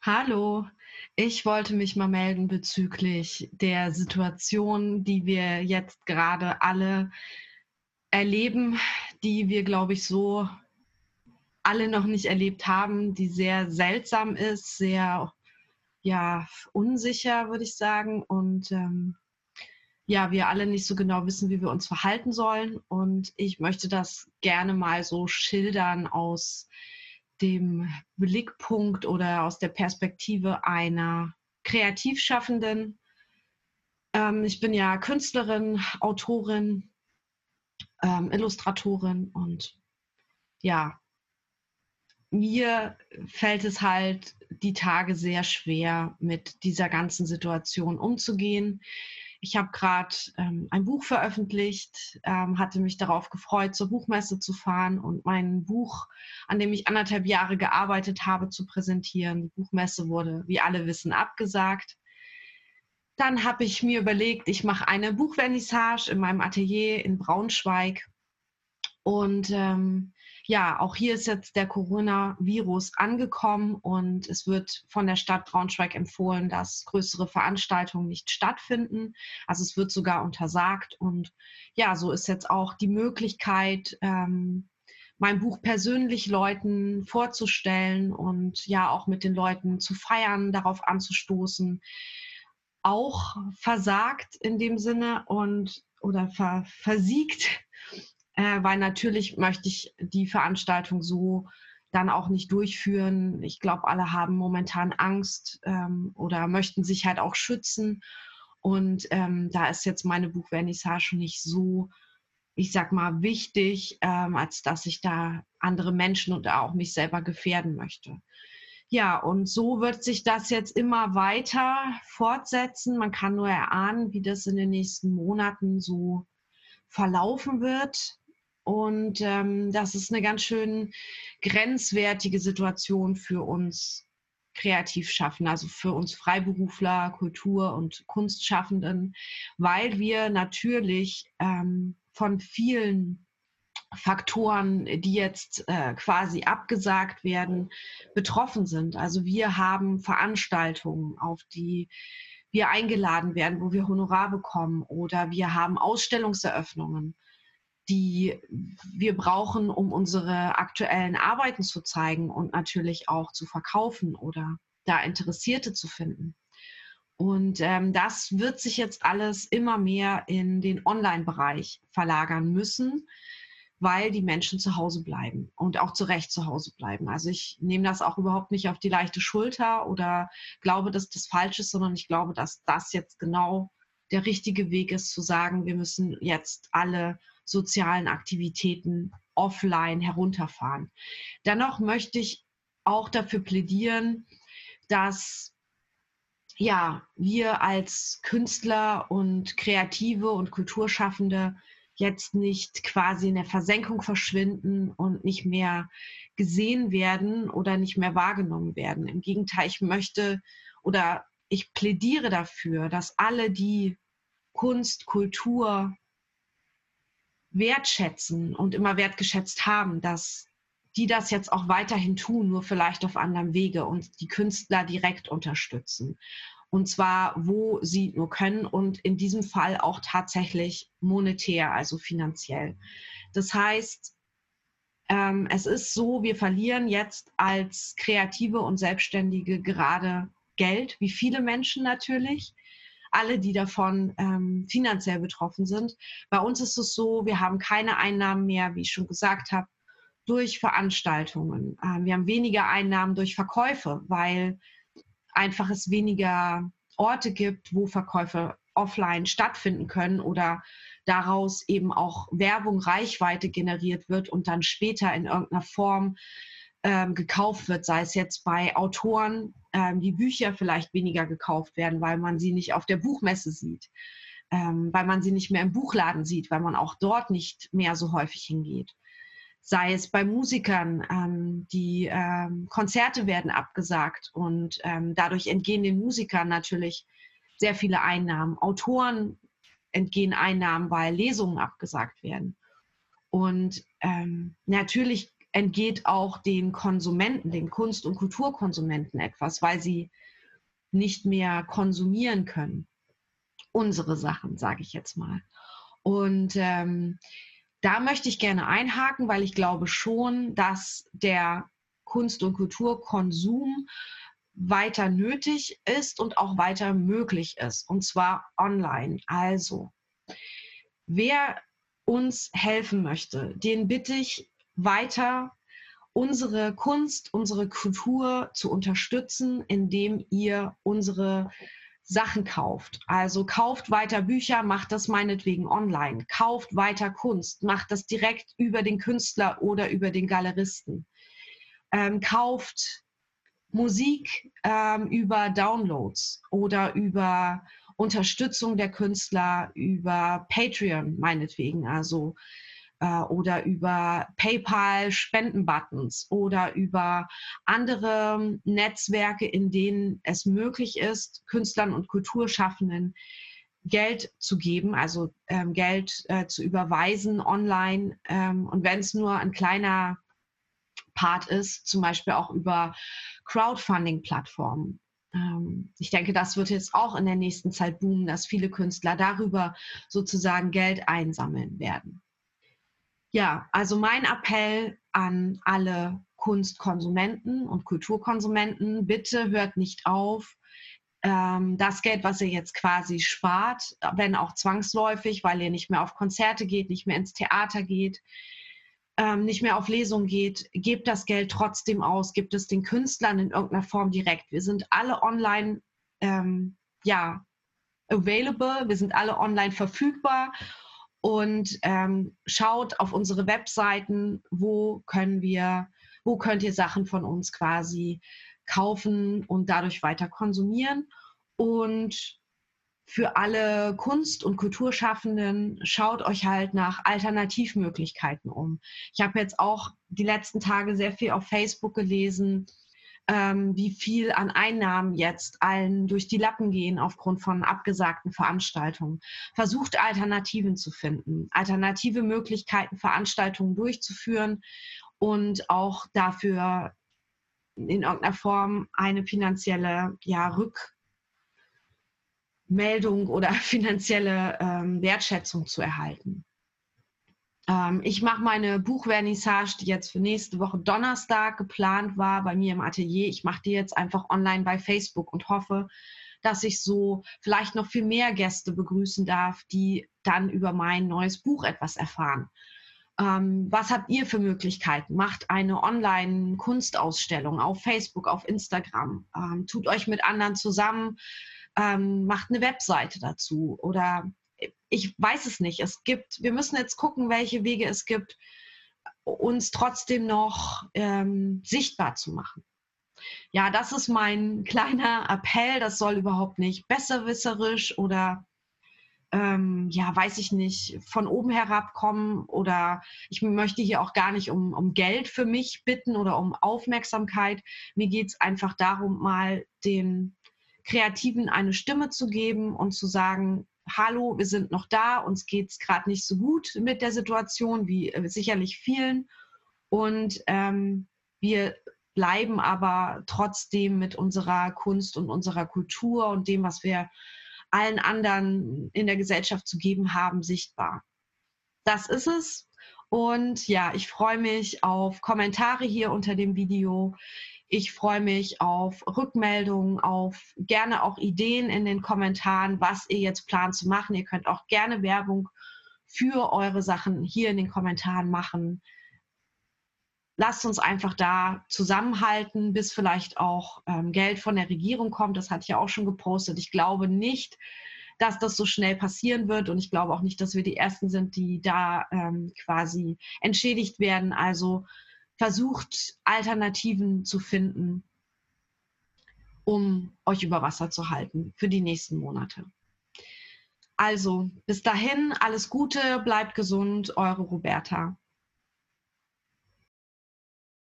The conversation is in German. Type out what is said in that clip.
Hallo, ich wollte mich mal melden bezüglich der Situation, die wir jetzt gerade alle erleben, die wir, glaube ich, so alle noch nicht erlebt haben, die sehr seltsam ist, sehr ja, unsicher, würde ich sagen. Und ähm, ja, wir alle nicht so genau wissen, wie wir uns verhalten sollen. Und ich möchte das gerne mal so schildern aus dem Blickpunkt oder aus der Perspektive einer Kreativschaffenden. Ähm, ich bin ja Künstlerin, Autorin, ähm, Illustratorin und ja, mir fällt es halt die Tage sehr schwer, mit dieser ganzen Situation umzugehen. Ich habe gerade ähm, ein Buch veröffentlicht, ähm, hatte mich darauf gefreut, zur Buchmesse zu fahren und mein Buch, an dem ich anderthalb Jahre gearbeitet habe, zu präsentieren. Die Buchmesse wurde, wie alle wissen, abgesagt. Dann habe ich mir überlegt, ich mache eine Buchvernissage in meinem Atelier in Braunschweig. Und ähm, ja, auch hier ist jetzt der Coronavirus angekommen und es wird von der Stadt Braunschweig empfohlen, dass größere Veranstaltungen nicht stattfinden. Also es wird sogar untersagt. Und ja, so ist jetzt auch die Möglichkeit, ähm, mein Buch persönlich Leuten vorzustellen und ja auch mit den Leuten zu feiern, darauf anzustoßen, auch versagt in dem Sinne und oder ver, versiegt äh, weil natürlich möchte ich die Veranstaltung so dann auch nicht durchführen. Ich glaube, alle haben momentan Angst ähm, oder möchten sich halt auch schützen. Und ähm, da ist jetzt meine Buchvernissage nicht so, ich sag mal, wichtig, ähm, als dass ich da andere Menschen und auch mich selber gefährden möchte. Ja, und so wird sich das jetzt immer weiter fortsetzen. Man kann nur erahnen, wie das in den nächsten Monaten so verlaufen wird. Und ähm, das ist eine ganz schön grenzwertige Situation für uns Kreativschaffende, also für uns Freiberufler, Kultur- und Kunstschaffenden, weil wir natürlich ähm, von vielen Faktoren, die jetzt äh, quasi abgesagt werden, betroffen sind. Also wir haben Veranstaltungen, auf die wir eingeladen werden, wo wir Honorar bekommen oder wir haben Ausstellungseröffnungen die wir brauchen, um unsere aktuellen Arbeiten zu zeigen und natürlich auch zu verkaufen oder da Interessierte zu finden. Und ähm, das wird sich jetzt alles immer mehr in den Online-Bereich verlagern müssen, weil die Menschen zu Hause bleiben und auch zu Recht zu Hause bleiben. Also ich nehme das auch überhaupt nicht auf die leichte Schulter oder glaube, dass das falsch ist, sondern ich glaube, dass das jetzt genau der richtige Weg ist, zu sagen, wir müssen jetzt alle sozialen Aktivitäten offline herunterfahren. Dennoch möchte ich auch dafür plädieren, dass ja, wir als Künstler und Kreative und Kulturschaffende jetzt nicht quasi in der Versenkung verschwinden und nicht mehr gesehen werden oder nicht mehr wahrgenommen werden. Im Gegenteil, ich möchte oder ich plädiere dafür, dass alle, die Kunst, Kultur, wertschätzen und immer wertgeschätzt haben, dass die das jetzt auch weiterhin tun, nur vielleicht auf anderem Wege und die Künstler direkt unterstützen. Und zwar, wo sie nur können und in diesem Fall auch tatsächlich monetär, also finanziell. Das heißt, ähm, es ist so, wir verlieren jetzt als Kreative und Selbstständige gerade Geld, wie viele Menschen natürlich alle, die davon ähm, finanziell betroffen sind. Bei uns ist es so, wir haben keine Einnahmen mehr, wie ich schon gesagt habe, durch Veranstaltungen. Ähm, wir haben weniger Einnahmen durch Verkäufe, weil einfach es weniger Orte gibt, wo Verkäufe offline stattfinden können oder daraus eben auch Werbung, Reichweite generiert wird und dann später in irgendeiner Form ähm, gekauft wird, sei es jetzt bei Autoren, ähm, die Bücher vielleicht weniger gekauft werden, weil man sie nicht auf der Buchmesse sieht, ähm, weil man sie nicht mehr im Buchladen sieht, weil man auch dort nicht mehr so häufig hingeht. Sei es bei Musikern, ähm, die ähm, Konzerte werden abgesagt und ähm, dadurch entgehen den Musikern natürlich sehr viele Einnahmen. Autoren entgehen Einnahmen, weil Lesungen abgesagt werden. Und ähm, natürlich entgeht auch den Konsumenten, den Kunst- und Kulturkonsumenten etwas, weil sie nicht mehr konsumieren können. Unsere Sachen, sage ich jetzt mal. Und ähm, da möchte ich gerne einhaken, weil ich glaube schon, dass der Kunst- und Kulturkonsum weiter nötig ist und auch weiter möglich ist, und zwar online. Also, wer uns helfen möchte, den bitte ich weiter unsere Kunst, unsere Kultur zu unterstützen, indem ihr unsere Sachen kauft. Also kauft weiter Bücher, macht das meinetwegen online. Kauft weiter Kunst, macht das direkt über den Künstler oder über den Galeristen. Ähm, kauft Musik ähm, über Downloads oder über Unterstützung der Künstler über Patreon meinetwegen, also äh, oder über PayPal Spendenbuttons oder über andere Netzwerke, in denen es möglich ist, Künstlern und Kulturschaffenden Geld zu geben, also ähm, Geld äh, zu überweisen online. Ähm, und wenn es nur ein kleiner Part ist, zum Beispiel auch über Crowdfunding-Plattformen. Ähm, ich denke, das wird jetzt auch in der nächsten Zeit boomen, dass viele Künstler darüber sozusagen Geld einsammeln werden. Ja, also mein Appell an alle Kunstkonsumenten und Kulturkonsumenten, bitte hört nicht auf, ähm, das Geld, was ihr jetzt quasi spart, wenn auch zwangsläufig, weil ihr nicht mehr auf Konzerte geht, nicht mehr ins Theater geht, ähm, nicht mehr auf Lesung geht, gebt das Geld trotzdem aus, gibt es den Künstlern in irgendeiner Form direkt. Wir sind alle online, ähm, ja, available, wir sind alle online verfügbar und ähm, schaut auf unsere Webseiten, wo können wir, wo könnt ihr Sachen von uns quasi kaufen und dadurch weiter konsumieren. Und für alle Kunst- und Kulturschaffenden, schaut euch halt nach Alternativmöglichkeiten um. Ich habe jetzt auch die letzten Tage sehr viel auf Facebook gelesen, ähm, wie viel an Einnahmen jetzt allen durch die Lappen gehen aufgrund von abgesagten Veranstaltungen. Versucht Alternativen zu finden, alternative Möglichkeiten, Veranstaltungen durchzuführen und auch dafür in irgendeiner Form eine finanzielle ja, Rück Meldung oder finanzielle ähm, Wertschätzung zu erhalten. Ähm, ich mache meine Buchvernissage, die jetzt für nächste Woche Donnerstag geplant war, bei mir im Atelier. Ich mache die jetzt einfach online bei Facebook und hoffe, dass ich so vielleicht noch viel mehr Gäste begrüßen darf, die dann über mein neues Buch etwas erfahren. Ähm, was habt ihr für Möglichkeiten? Macht eine Online-Kunstausstellung auf Facebook, auf Instagram. Ähm, tut euch mit anderen zusammen ähm, macht eine Webseite dazu oder ich weiß es nicht. Es gibt, wir müssen jetzt gucken, welche Wege es gibt, uns trotzdem noch ähm, sichtbar zu machen. Ja, das ist mein kleiner Appell. Das soll überhaupt nicht besserwisserisch oder ähm, ja, weiß ich nicht, von oben herab kommen oder ich möchte hier auch gar nicht um, um Geld für mich bitten oder um Aufmerksamkeit. Mir geht es einfach darum, mal den Kreativen eine Stimme zu geben und zu sagen, hallo, wir sind noch da, uns geht es gerade nicht so gut mit der Situation, wie äh, sicherlich vielen. Und ähm, wir bleiben aber trotzdem mit unserer Kunst und unserer Kultur und dem, was wir allen anderen in der Gesellschaft zu geben haben, sichtbar. Das ist es. Und ja, ich freue mich auf Kommentare hier unter dem Video. Ich freue mich auf Rückmeldungen, auf gerne auch Ideen in den Kommentaren, was ihr jetzt plant zu machen. Ihr könnt auch gerne Werbung für eure Sachen hier in den Kommentaren machen. Lasst uns einfach da zusammenhalten, bis vielleicht auch ähm, Geld von der Regierung kommt. Das hatte ich ja auch schon gepostet. Ich glaube nicht, dass das so schnell passieren wird. Und ich glaube auch nicht, dass wir die Ersten sind, die da ähm, quasi entschädigt werden. Also versucht, Alternativen zu finden, um euch über Wasser zu halten für die nächsten Monate. Also, bis dahin, alles Gute, bleibt gesund, eure Roberta.